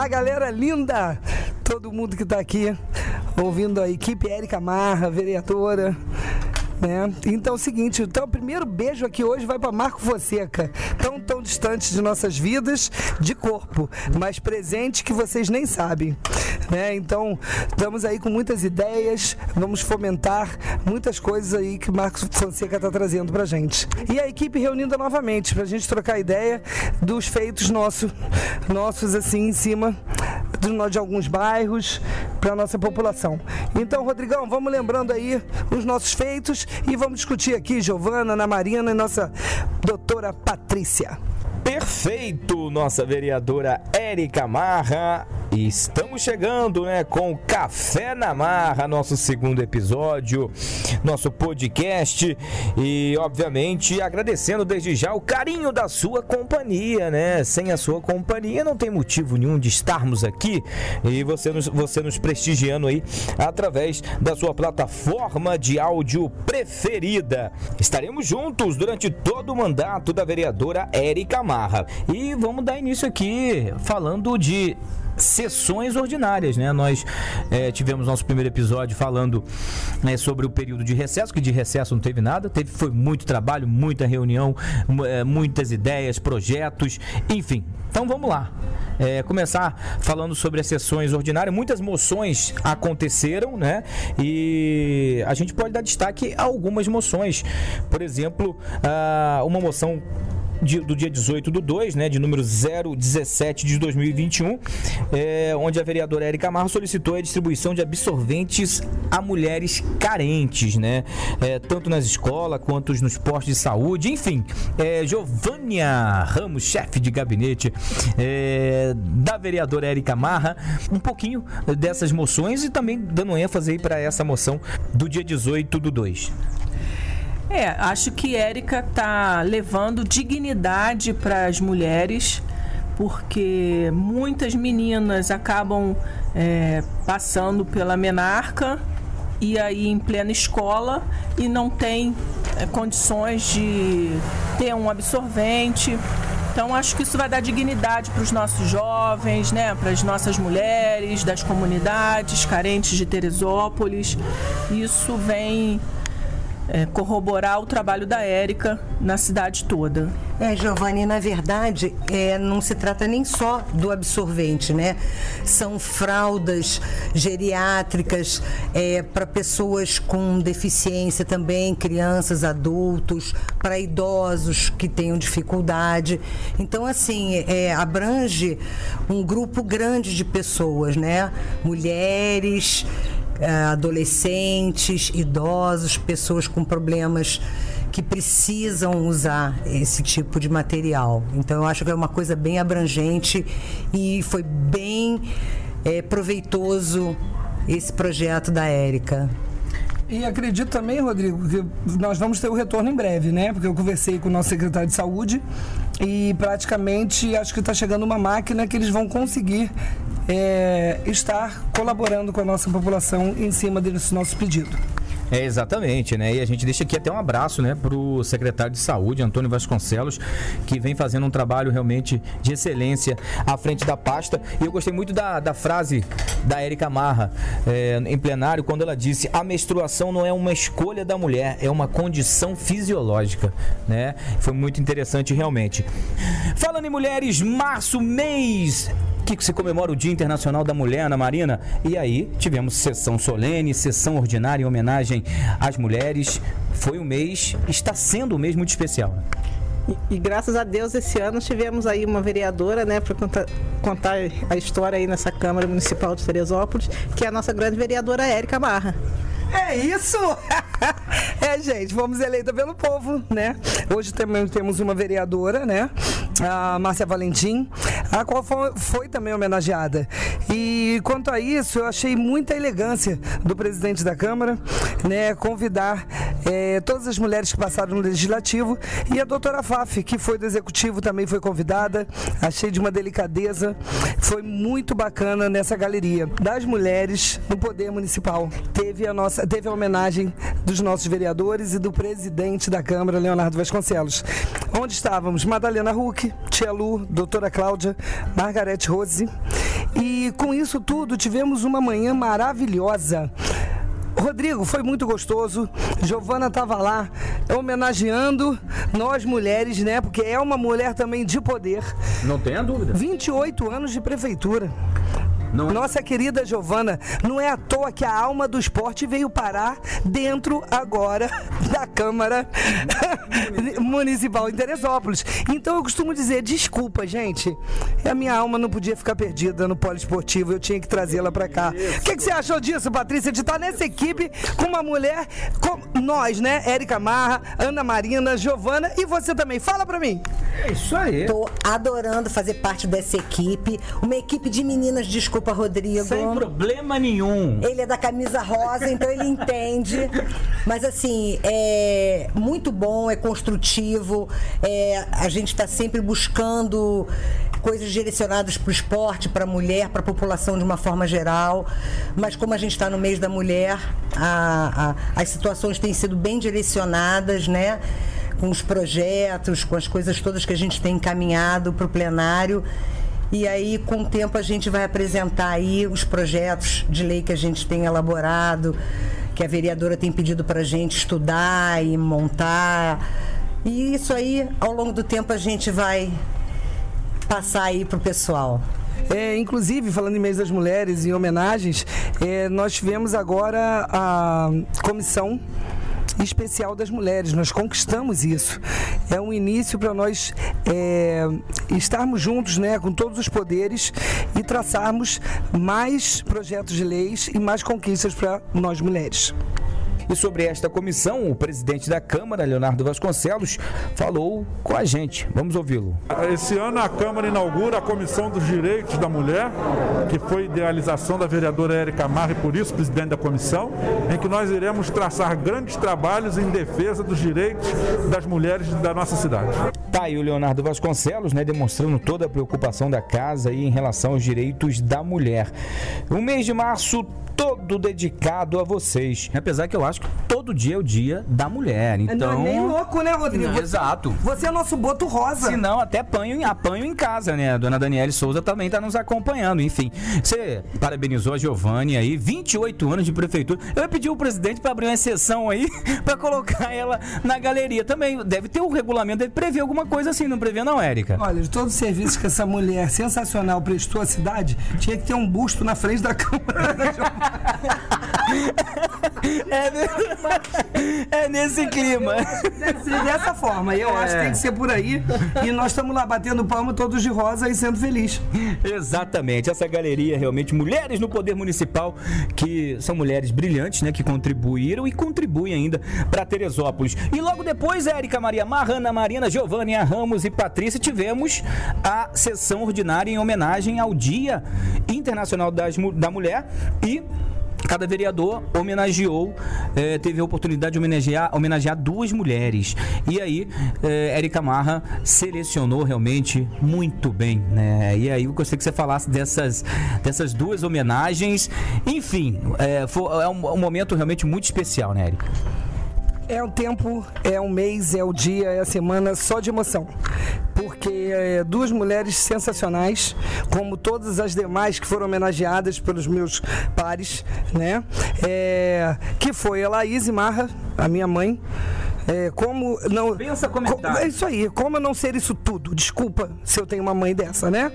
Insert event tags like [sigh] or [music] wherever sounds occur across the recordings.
Olá, galera linda! Todo mundo que está aqui ouvindo a equipe Érica Marra, vereadora. Né? Então é o seguinte, então o primeiro beijo aqui hoje vai para Marco Fonseca, tão tão distante de nossas vidas de corpo, mas presente que vocês nem sabem, [laughs] né? Então estamos aí com muitas ideias, vamos fomentar muitas coisas aí que Marco Fonseca está trazendo para gente. E a equipe reunida novamente para a gente trocar ideia dos feitos nossos, nossos assim em cima de, de alguns bairros para nossa população. Então, Rodrigão, vamos lembrando aí os nossos feitos e vamos discutir aqui, Giovana, Ana Marina e nossa doutora Patrícia. Perfeito, nossa vereadora Érica Marra. Estamos chegando, né, com Café na Marra, nosso segundo episódio, nosso podcast e, obviamente, agradecendo desde já o carinho da sua companhia, né? Sem a sua companhia não tem motivo nenhum de estarmos aqui e você nos, você nos prestigiando aí através da sua plataforma de áudio preferida. Estaremos juntos durante todo o mandato da vereadora Érica Marra e vamos dar início aqui falando de sessões ordinárias, né? Nós é, tivemos nosso primeiro episódio falando né, sobre o período de recesso, que de recesso não teve nada, teve foi muito trabalho, muita reunião, é, muitas ideias, projetos, enfim. Então vamos lá. É, começar falando sobre as sessões ordinárias. Muitas moções aconteceram, né? E a gente pode dar destaque a algumas moções. Por exemplo, uma moção de, do dia 18 do 2, né, de número 017 de 2021, é, onde a vereadora Érica Marro solicitou a distribuição de absorventes a mulheres carentes, né, é, tanto nas escolas quanto nos postos de saúde, enfim. É, Giovânia Ramos, chefe de gabinete é, da vereadora Érica Marra, um pouquinho dessas moções e também dando ênfase para essa moção do dia 18 do 2. É, acho que Érica está levando dignidade para as mulheres, porque muitas meninas acabam é, passando pela menarca e aí em plena escola e não tem é, condições de ter um absorvente. Então acho que isso vai dar dignidade para os nossos jovens, né, para as nossas mulheres das comunidades carentes de Teresópolis. Isso vem é, corroborar o trabalho da Érica na cidade toda. É, Giovanni, na verdade, é, não se trata nem só do absorvente, né? São fraldas geriátricas é, para pessoas com deficiência também, crianças, adultos, para idosos que tenham dificuldade. Então, assim, é, abrange um grupo grande de pessoas, né? Mulheres. É, adolescentes, idosos, pessoas com problemas que precisam usar esse tipo de material. Então eu acho que é uma coisa bem abrangente e foi bem é, proveitoso esse projeto da Érica. E acredito também, Rodrigo, que nós vamos ter o retorno em breve, né? Porque eu conversei com o nosso secretário de saúde e praticamente acho que está chegando uma máquina que eles vão conseguir é, estar colaborando com a nossa população em cima desse nosso pedido. É, exatamente, né? E a gente deixa aqui até um abraço, né, o secretário de Saúde, Antônio Vasconcelos, que vem fazendo um trabalho realmente de excelência à frente da pasta. E eu gostei muito da, da frase da Érica Marra é, em plenário, quando ela disse: a menstruação não é uma escolha da mulher, é uma condição fisiológica, né? Foi muito interessante realmente. Falando em mulheres, março, mês que se comemora o Dia Internacional da Mulher, Ana Marina. E aí tivemos sessão solene, sessão ordinária em homenagem às mulheres. Foi um mês, está sendo um mês muito especial. Né? E, e, graças a Deus esse ano tivemos aí uma vereadora, né, para contar, contar, a história aí nessa Câmara Municipal de Teresópolis, que é a nossa grande vereadora Érica Barra. É isso! [laughs] é, gente, fomos eleita pelo povo, né? Hoje também temos uma vereadora, né? A Márcia Valentim, a qual foi, foi, também homenageada. E quanto a isso, eu achei muita elegância do presidente da Câmara, né? Convidar é, todas as mulheres que passaram no Legislativo e a doutora Faf, que foi do Executivo, também foi convidada. Achei de uma delicadeza. Foi muito bacana nessa galeria das mulheres no Poder Municipal. Teve a nossa teve a homenagem dos nossos vereadores e do presidente da Câmara, Leonardo Vasconcelos. Onde estávamos? Madalena Huck, Tia Lu, doutora Cláudia, Margarete Rose E com isso tudo, tivemos uma manhã maravilhosa. Rodrigo, foi muito gostoso. Giovana estava lá homenageando nós mulheres, né? Porque é uma mulher também de poder. Não tenha dúvida. 28 anos de prefeitura. Não. Nossa querida Giovana, não é à toa que a alma do esporte veio parar dentro agora [laughs] da Câmara [laughs] Municipal em Teresópolis. Então eu costumo dizer, desculpa, gente, a minha alma não podia ficar perdida no poliesportivo, eu tinha que trazê-la para cá. O que, que, você achou disso, Patrícia, de estar nessa equipe com uma mulher, com nós, né? Érica Marra, Ana Marina, Giovana e você também. Fala para mim. É isso aí. Tô adorando fazer parte dessa equipe, uma equipe de meninas, desculpa Desculpa, Rodrigo. Sem problema nenhum. Ele é da camisa rosa, então ele entende. Mas assim, é muito bom, é construtivo. É, a gente está sempre buscando coisas direcionadas para o esporte, para a mulher, para a população de uma forma geral. Mas como a gente está no mês da mulher, a, a, as situações têm sido bem direcionadas, né? Com os projetos, com as coisas todas que a gente tem encaminhado para o plenário. E aí, com o tempo, a gente vai apresentar aí os projetos de lei que a gente tem elaborado, que a vereadora tem pedido para a gente estudar e montar. E isso aí, ao longo do tempo, a gente vai passar aí para o pessoal. É, inclusive, falando em mês das mulheres, em homenagens, é, nós tivemos agora a comissão especial das mulheres. Nós conquistamos isso. É um início para nós é, estarmos juntos né, com todos os poderes e traçarmos mais projetos de leis e mais conquistas para nós mulheres. E sobre esta comissão, o presidente da Câmara, Leonardo Vasconcelos, falou com a gente. Vamos ouvi-lo. Esse ano a Câmara inaugura a Comissão dos Direitos da Mulher, que foi idealização da vereadora Érica Marra e por isso presidente da comissão, em que nós iremos traçar grandes trabalhos em defesa dos direitos das mulheres da nossa cidade. Tá aí o Leonardo Vasconcelos, né, demonstrando toda a preocupação da casa aí em relação aos direitos da mulher. O mês de março todo dedicado a vocês. Apesar que eu acho que todo dia é o dia da mulher. Então. Não é nem então, louco, né, Rodrigo? Não, você, exato. Você é nosso boto rosa. Se não, até apanho, apanho em casa, né? A dona Daniele Souza também está nos acompanhando. Enfim, você parabenizou a Giovanni aí, 28 anos de prefeitura. Eu ia pedir o presidente para abrir uma exceção aí, [laughs] para colocar ela na galeria. Também deve ter um regulamento, deve prever alguma coisa assim, não prevê, não, Érica? Olha, de todos os serviços que essa mulher sensacional prestou à cidade, tinha que ter um busto na frente da [laughs] Câmara da Giovanni. [laughs] É, nesse clima. Deve ser dessa forma. Eu é. acho que tem que ser por aí. E nós estamos lá batendo palma todos de rosa e sendo feliz. Exatamente. Essa galeria realmente mulheres no poder municipal que são mulheres brilhantes, né, que contribuíram e contribuem ainda para Teresópolis. E logo depois, Érica Maria Marrana, Marina, Giovânia Ramos e Patrícia tivemos a sessão ordinária em homenagem ao Dia Internacional das, da Mulher e cada vereador homenageou, eh, teve a oportunidade de homenagear, homenagear duas mulheres. E aí, eh, Érica Marra selecionou realmente muito bem, né? E aí eu gostaria que você falasse dessas, dessas duas homenagens. Enfim, eh, foi, é um, um momento realmente muito especial, né, Érica? É um tempo, é um mês, é o dia, é a semana só de emoção. Porque é, duas mulheres sensacionais, como todas as demais que foram homenageadas pelos meus pares, né? É, que foi a Laís Marra, a minha mãe, é, como não. Pensa comentar. É isso aí, como não ser isso tudo? Desculpa se eu tenho uma mãe dessa, né?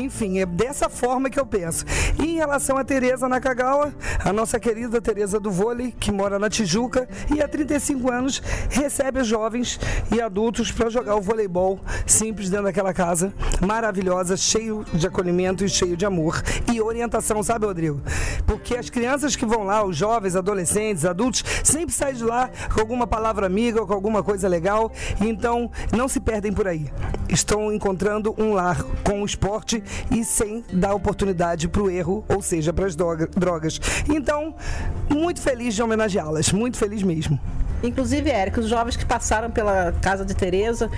Enfim, é dessa forma que eu penso. E em relação a Tereza Nakagawa, a nossa querida Tereza do vôlei, que mora na Tijuca e há 35 anos recebe jovens e adultos para jogar o voleibol simples dentro daquela casa maravilhosa, cheio de acolhimento e cheio de amor e orientação, sabe, Rodrigo? Porque as crianças que vão lá, os jovens, adolescentes, adultos, sempre saem de lá com alguma palavra amiga com alguma coisa legal. Então, não se perdem por aí. Estão encontrando um lar com o esporte e sem dar oportunidade para o erro, ou seja, para as drogas. Então, muito feliz de homenageá-las, muito feliz mesmo. Inclusive, Érica, os jovens que passaram pela casa de Tereza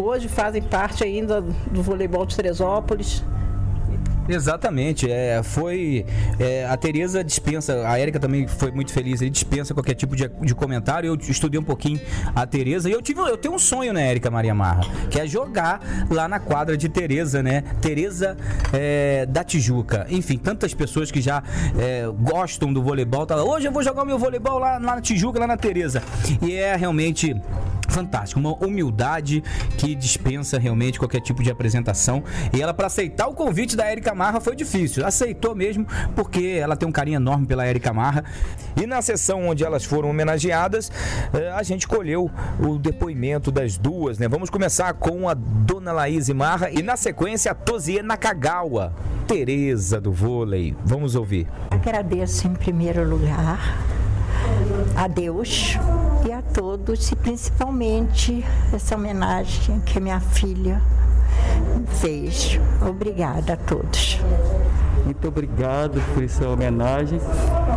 hoje fazem parte ainda do voleibol de Teresópolis Exatamente. É, foi. É, a Tereza dispensa, a Érica também foi muito feliz, ele dispensa qualquer tipo de, de comentário. Eu estudei um pouquinho a Tereza e eu tive eu tenho um sonho, né, Érica Maria Marra, que é jogar lá na quadra de Tereza, né? Tereza é, da Tijuca. Enfim, tantas pessoas que já é, gostam do voleibol. Tá, Hoje eu vou jogar o meu voleibol lá, lá na Tijuca, lá na Tereza. E é realmente fantástico, uma humildade que dispensa realmente qualquer tipo de apresentação. E ela, para aceitar o convite da Érica Marra, foi difícil. Aceitou mesmo, porque ela tem um carinho enorme pela Érica Marra. E na sessão onde elas foram homenageadas, eh, a gente colheu o depoimento das duas, né? Vamos começar com a dona Laís Marra e na sequência a Tozie Nakagawa, Tereza do vôlei. Vamos ouvir. Agradeço em primeiro lugar a Deus todos, e principalmente essa homenagem que minha filha fez. Obrigada a todos. Muito obrigado por essa homenagem.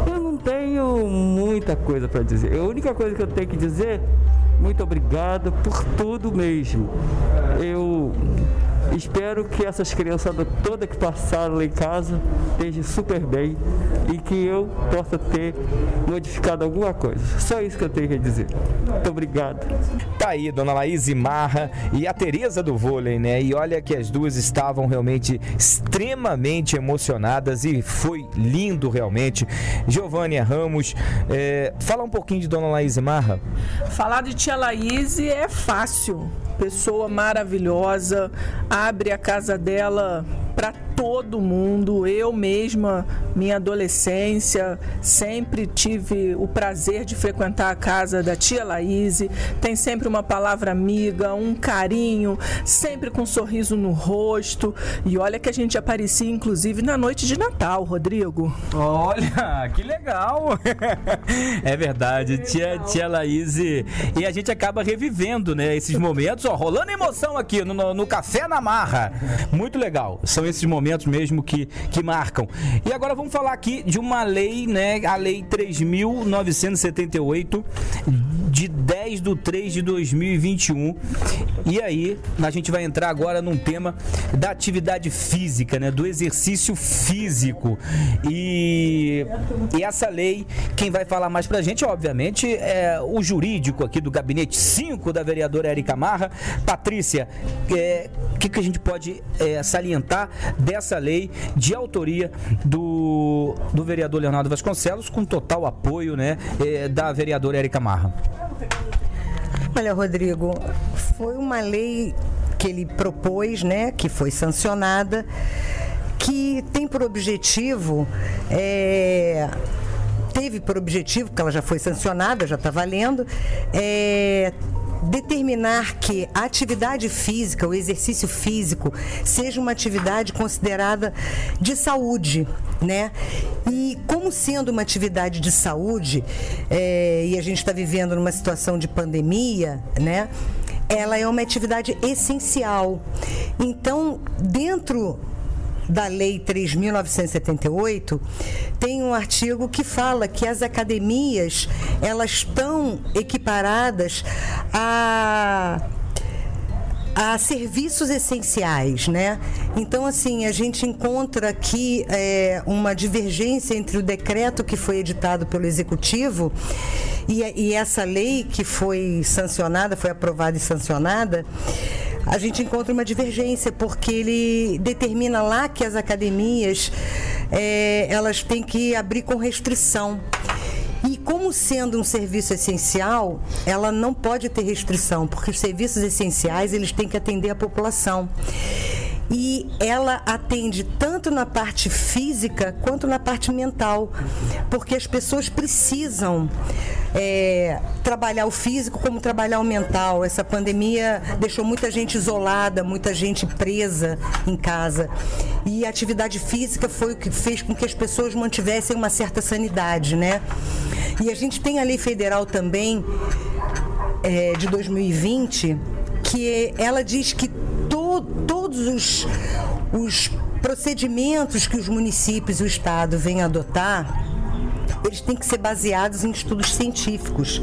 Eu não tenho muita coisa para dizer. A única coisa que eu tenho que dizer, muito obrigado por tudo mesmo. Eu Espero que essas crianças todas que passaram lá em casa estejam super bem que eu possa ter modificado alguma coisa. Só isso que eu tenho que dizer. Muito obrigado. Tá aí, dona Laís Marra e a Tereza do vôlei, né? E olha que as duas estavam realmente extremamente emocionadas e foi lindo realmente. Giovânia Ramos, é, fala um pouquinho de dona Laís Marra. Falar de tia Laís é fácil pessoa maravilhosa, abre a casa dela para todo mundo. Eu mesma, minha adolescência, sempre tive o prazer de frequentar a casa da tia Laís. Tem sempre uma palavra amiga, um carinho, sempre com um sorriso no rosto. E olha que a gente aparecia, inclusive, na noite de Natal, Rodrigo. Olha, que legal! [laughs] é verdade, tia, tia Laís. E a gente acaba revivendo, né, esses momentos, ó, rolando emoção aqui no, no Café na Marra. Muito legal. São esses momentos mesmo que, que marcam. E agora vamos falar aqui de uma lei, né? A Lei 3.978, de 10 de 3 de 2021. E aí, a gente vai entrar agora num tema da atividade física, né? Do exercício físico. E, e essa lei, quem vai falar mais pra gente, obviamente, é o jurídico aqui do gabinete 5 da vereadora Érica Marra. Patrícia, o é, que, que a gente pode é, salientar dessa lei de autoria do, do vereador Leonardo Vasconcelos, com total apoio né, é, da vereadora Érica Marra. Olha, Rodrigo, foi uma lei que ele propôs, né, que foi sancionada, que tem por objetivo é, teve por objetivo, porque ela já foi sancionada, já está valendo, é, determinar que a atividade física, o exercício físico, seja uma atividade considerada de saúde, né? E como sendo uma atividade de saúde, é, e a gente está vivendo numa situação de pandemia, né? Ela é uma atividade essencial. Então, dentro da Lei 3.978, tem um artigo que fala que as academias elas estão equiparadas a a serviços essenciais, né? Então, assim, a gente encontra aqui é, uma divergência entre o decreto que foi editado pelo Executivo e, e essa lei que foi sancionada, foi aprovada e sancionada a gente encontra uma divergência, porque ele determina lá que as academias é, elas têm que abrir com restrição. E como sendo um serviço essencial, ela não pode ter restrição, porque os serviços essenciais eles têm que atender a população e ela atende tanto na parte física quanto na parte mental, porque as pessoas precisam é, trabalhar o físico como trabalhar o mental. Essa pandemia deixou muita gente isolada, muita gente presa em casa. E a atividade física foi o que fez com que as pessoas mantivessem uma certa sanidade, né? E a gente tem a lei federal também é, de 2020 que ela diz que todos os, os procedimentos que os municípios e o Estado vêm adotar eles têm que ser baseados em estudos científicos.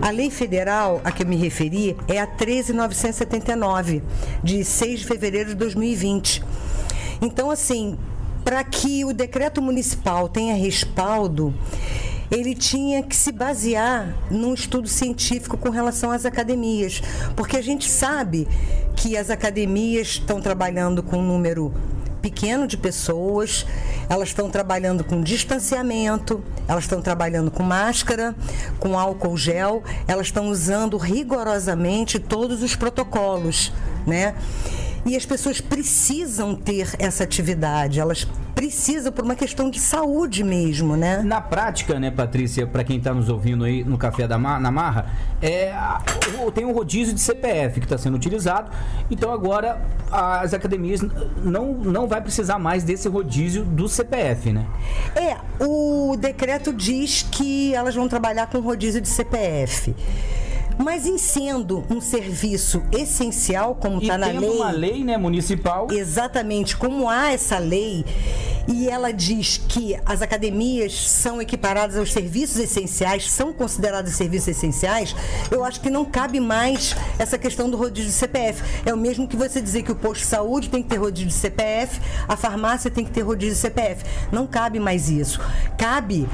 A lei federal a que eu me referi é a 13979, de 6 de fevereiro de 2020. Então, assim, para que o decreto municipal tenha respaldo, ele tinha que se basear num estudo científico com relação às academias, porque a gente sabe que as academias estão trabalhando com um número pequeno de pessoas, elas estão trabalhando com distanciamento, elas estão trabalhando com máscara, com álcool gel, elas estão usando rigorosamente todos os protocolos, né? E as pessoas precisam ter essa atividade, elas precisam por uma questão de saúde mesmo, né? Na prática, né, Patrícia, para quem está nos ouvindo aí no Café da Mar, na Marra, é, tem um rodízio de CPF que está sendo utilizado. Então agora as academias não, não vai precisar mais desse rodízio do CPF, né? É, o decreto diz que elas vão trabalhar com rodízio de CPF. Mas em sendo um serviço essencial, como está na lei. uma lei né, municipal. Exatamente, como há essa lei, e ela diz que as academias são equiparadas aos serviços essenciais, são consideradas serviços essenciais, eu acho que não cabe mais essa questão do rodízio de CPF. É o mesmo que você dizer que o posto de saúde tem que ter rodízio de CPF, a farmácia tem que ter rodízio de CPF. Não cabe mais isso. Cabe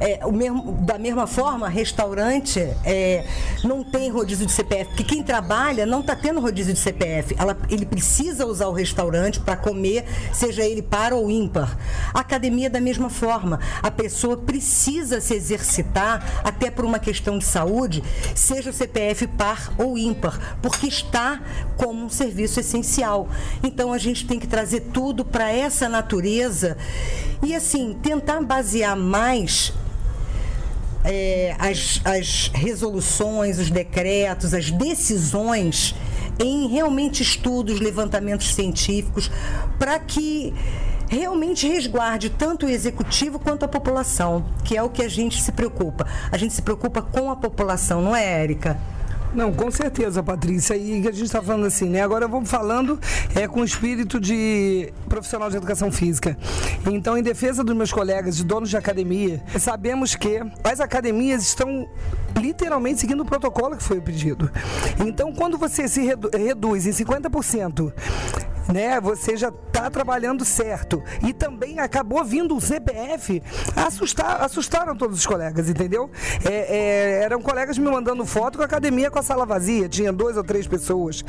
é, o mesmo, da mesma forma, restaurante é, não tem rodízio de CPF, porque quem trabalha não está tendo rodízio de CPF. Ela, ele precisa usar o restaurante para comer, seja ele par ou ímpar. A academia, da mesma forma, a pessoa precisa se exercitar, até por uma questão de saúde, seja o CPF par ou ímpar, porque está como um serviço essencial. Então a gente tem que trazer tudo para essa natureza e assim tentar basear mais é, as, as resoluções, os decretos, as decisões em realmente estudos, levantamentos científicos, para que realmente resguarde tanto o executivo quanto a população, que é o que a gente se preocupa. A gente se preocupa com a população, não é, Érica? Não, com certeza, Patrícia. E a gente está falando assim, né? Agora vamos falando é, com espírito de profissional de educação física. Então, em defesa dos meus colegas de donos de academia, sabemos que as academias estão literalmente seguindo o protocolo que foi pedido. Então, quando você se redu reduz em 50% né? Você já está trabalhando certo. E também acabou vindo o CPF, assustar, assustaram todos os colegas, entendeu? É, é, eram colegas me mandando foto com a academia com a sala vazia, tinha duas ou três pessoas.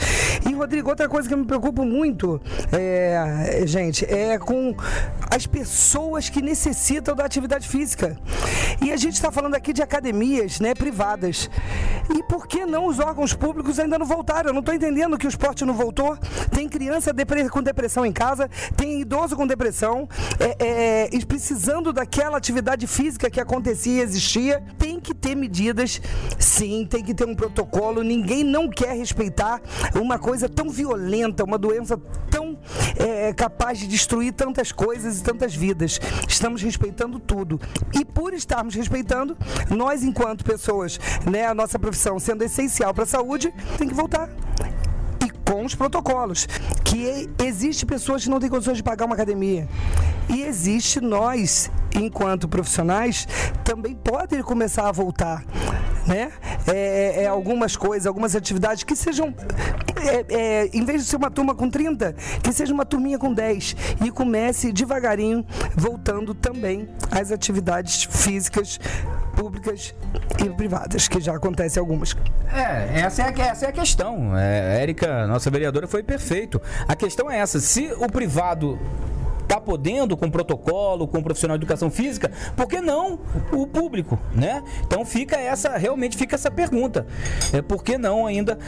E, Rodrigo, outra coisa que me preocupo muito, é, gente, é com as pessoas que necessitam da atividade física. E a gente está falando aqui de academias né, privadas. E por que não os órgãos públicos ainda não voltaram? Eu não estou entendendo que o esporte não voltou. Tem criança com depressão em casa, tem idoso com depressão, é, é, precisando daquela atividade física que acontecia e existia. Tem que ter medidas, sim, tem que ter um protocolo. Ninguém não quer respeitar uma coisa tão violenta, uma doença tão é, capaz de destruir tantas coisas e tantas vidas. Estamos respeitando tudo. E por estarmos respeitando, nós, enquanto pessoas, né, a nossa profissão sendo essencial para a saúde, tem que voltar com os protocolos. Que existe pessoas que não têm condições de pagar uma academia. E existe nós, enquanto profissionais, também podem começar a voltar. Né? É, é, é algumas coisas, algumas atividades que sejam, é, é, em vez de ser uma turma com 30, que seja uma turminha com 10 e comece devagarinho voltando também às atividades físicas públicas e privadas, que já acontecem algumas. É, essa é a, essa é a questão. É, Érica, nossa vereadora, foi perfeito. A questão é essa: se o privado está podendo com protocolo, com profissional de educação física, por que não o público, né? Então fica essa, realmente fica essa pergunta. É, por que não ainda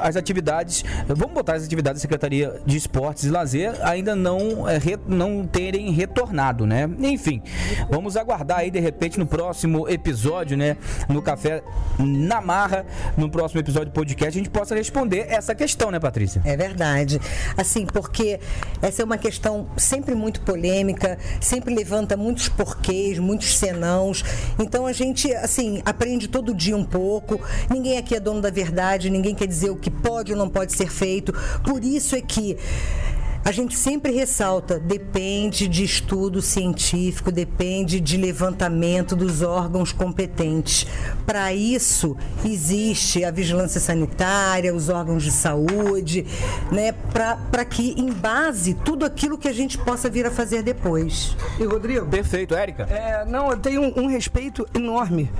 as atividades, vamos botar as atividades da Secretaria de Esportes e Lazer ainda não, é, não terem retornado, né? Enfim, vamos aguardar aí de repente no próximo episódio, né? No Café na Marra, no próximo episódio do podcast, a gente possa responder essa questão, né, Patrícia? É verdade. Assim, porque essa é uma questão sempre muito polêmica, sempre levanta muitos porquês, muitos senãos. Então a gente, assim, aprende todo dia um pouco. Ninguém aqui é dono da verdade, ninguém quer dizer o que pode ou não pode ser feito. Por isso é que a gente sempre ressalta, depende de estudo científico, depende de levantamento dos órgãos competentes. Para isso, existe a vigilância sanitária, os órgãos de saúde, né, para que, em base, tudo aquilo que a gente possa vir a fazer depois. E Rodrigo? Perfeito, Érica. É, não, eu tenho um, um respeito enorme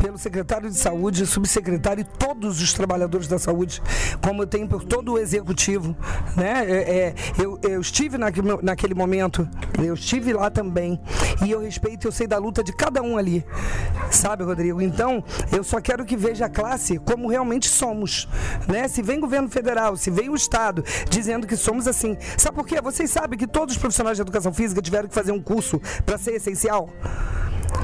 pelo secretário de saúde, subsecretário e todos os trabalhadores da saúde, como eu tenho por todo o executivo. Né? É, é, eu, eu, estive naquele, naquele momento, eu estive lá também, e eu respeito, eu sei da luta de cada um ali, sabe, Rodrigo? Então, eu só quero que veja a classe como realmente somos. Né? Se vem governo federal, se vem o Estado dizendo que somos assim. Sabe por quê? Vocês sabem que todos os profissionais de educação física tiveram que fazer um curso para ser essencial?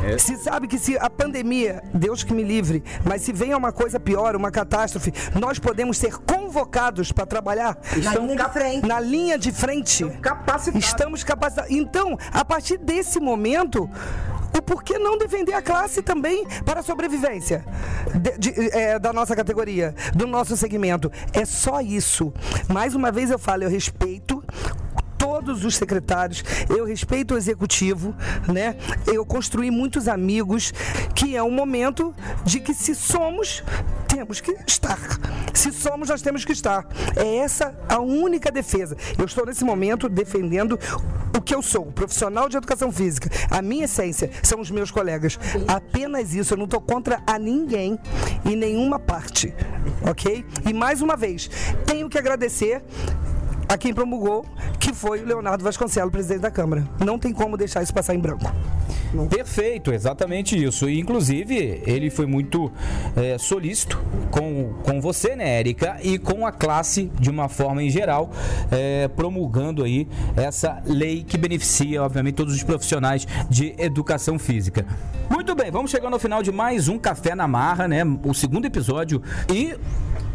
É. Se sabe que se a pandemia, Deus que me livre, mas se venha uma coisa pior, uma catástrofe, nós podemos ser convocados para trabalhar na linha de frente. Na linha de frente. Capacitados. Estamos capacitados. Então, a partir desse momento, o porquê não defender a classe também para a sobrevivência de, de, é, da nossa categoria, do nosso segmento. É só isso. Mais uma vez eu falo, eu respeito todos os secretários, eu respeito o executivo, né? Eu construí muitos amigos, que é um momento de que se somos, temos que estar. Se somos, nós temos que estar. É essa a única defesa. Eu estou nesse momento defendendo o que eu sou, profissional de educação física. A minha essência são os meus colegas. Apenas isso. Eu não estou contra a ninguém em nenhuma parte. Ok? E mais uma vez, tenho que agradecer a quem promulgou, que foi o Leonardo Vasconcelos, presidente da Câmara. Não tem como deixar isso passar em branco. Não. Perfeito, exatamente isso. E, inclusive, ele foi muito é, solícito com, com você, né, Érica, e com a classe de uma forma em geral, é, promulgando aí essa lei que beneficia, obviamente, todos os profissionais de educação física. Muito bem, vamos chegando ao final de mais um Café na Marra, né? O segundo episódio. E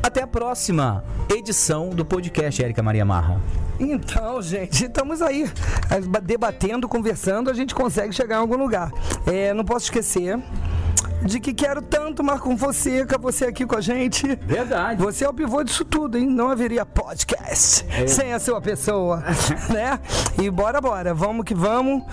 até a próxima edição do podcast, Érica Maria Marra. Então, gente, estamos aí debatendo, conversando, a gente consegue chegar em algum lugar. É, não posso esquecer de que quero tanto Marco Fonseca, você aqui com a gente. Verdade. Você é o pivô disso tudo, hein? Não haveria podcast é. sem a sua pessoa, [laughs] né? E bora, bora. Vamos que vamos.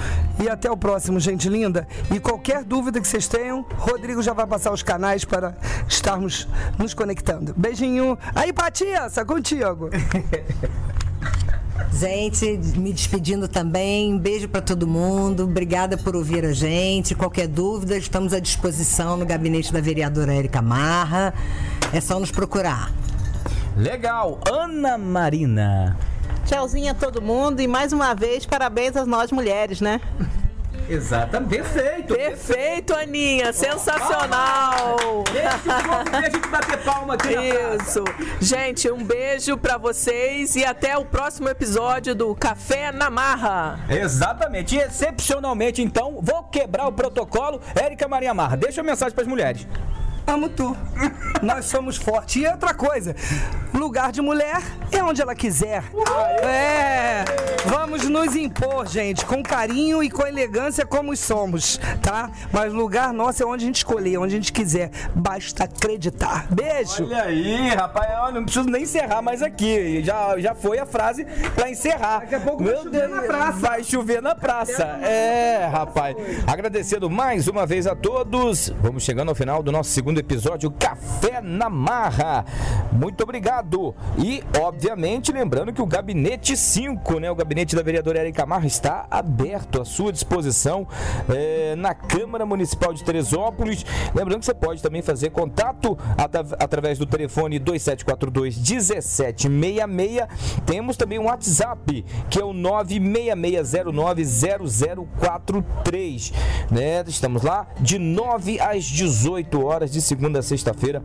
E até o próximo, gente linda. E qualquer dúvida que vocês tenham, Rodrigo já vai passar os canais para estarmos nos conectando. Beijinho. Aí, Patiça, contigo. [laughs] Gente, me despedindo também. Um beijo para todo mundo. Obrigada por ouvir a gente. Qualquer dúvida, estamos à disposição no gabinete da vereadora Érica Marra. É só nos procurar. Legal. Ana Marina. Tchauzinho a todo mundo e mais uma vez parabéns às nós mulheres, né? Exatamente. Perfeito. Perfeito, Aninha. Sensacional. Deixa, a gente bater palma aqui Isso. Gente, um beijo para vocês e até o próximo episódio do Café na Marra. Exatamente. E excepcionalmente, então, vou quebrar o protocolo. Érica Maria Marra, deixa uma mensagem para as mulheres amo tu. Nós somos fortes. E outra coisa, lugar de mulher é onde ela quiser. É, vamos nos impor, gente, com carinho e com elegância como somos, tá? Mas lugar nosso é onde a gente escolher, onde a gente quiser. Basta acreditar. Beijo. Olha aí, rapaz, eu não preciso nem encerrar mais aqui. Já, já foi a frase pra encerrar. Daqui a pouco Meu vai chover Deus, na praça. Vai chover na praça. É, rapaz. Agradecendo mais uma vez a todos. Vamos chegando ao final do nosso segundo episódio Café na Marra. Muito obrigado. E, obviamente, lembrando que o Gabinete 5, né, o gabinete da vereadora Erika Marra, está aberto à sua disposição é, na Câmara Municipal de Teresópolis. Lembrando que você pode também fazer contato at através do telefone 2742 1766. Temos também um WhatsApp, que é o 966090043. Né? Estamos lá de 9 às 18 horas de segunda a sexta-feira,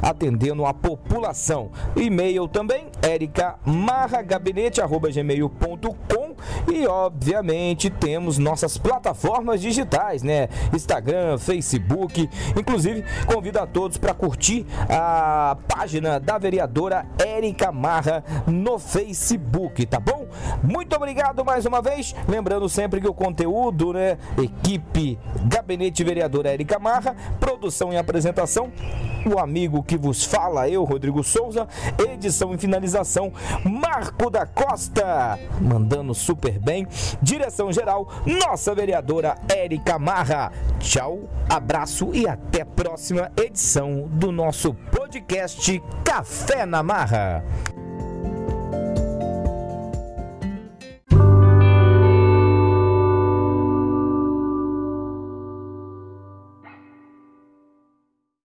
atendendo a população. E-mail também, ericamarragabinete.gmail.com E obviamente temos nossas plataformas digitais, né? Instagram, Facebook. Inclusive, convido a todos para curtir a página da vereadora Érica Marra no Facebook, tá bom? Muito obrigado mais uma vez. Lembrando sempre que o conteúdo, né? Equipe Gabinete Vereadora Érica Marra, produção e apresentação o amigo que vos fala, eu, Rodrigo Souza, edição e finalização, Marco da Costa, mandando super bem, direção geral, nossa vereadora Érica Marra. Tchau, abraço e até a próxima edição do nosso podcast Café na Marra.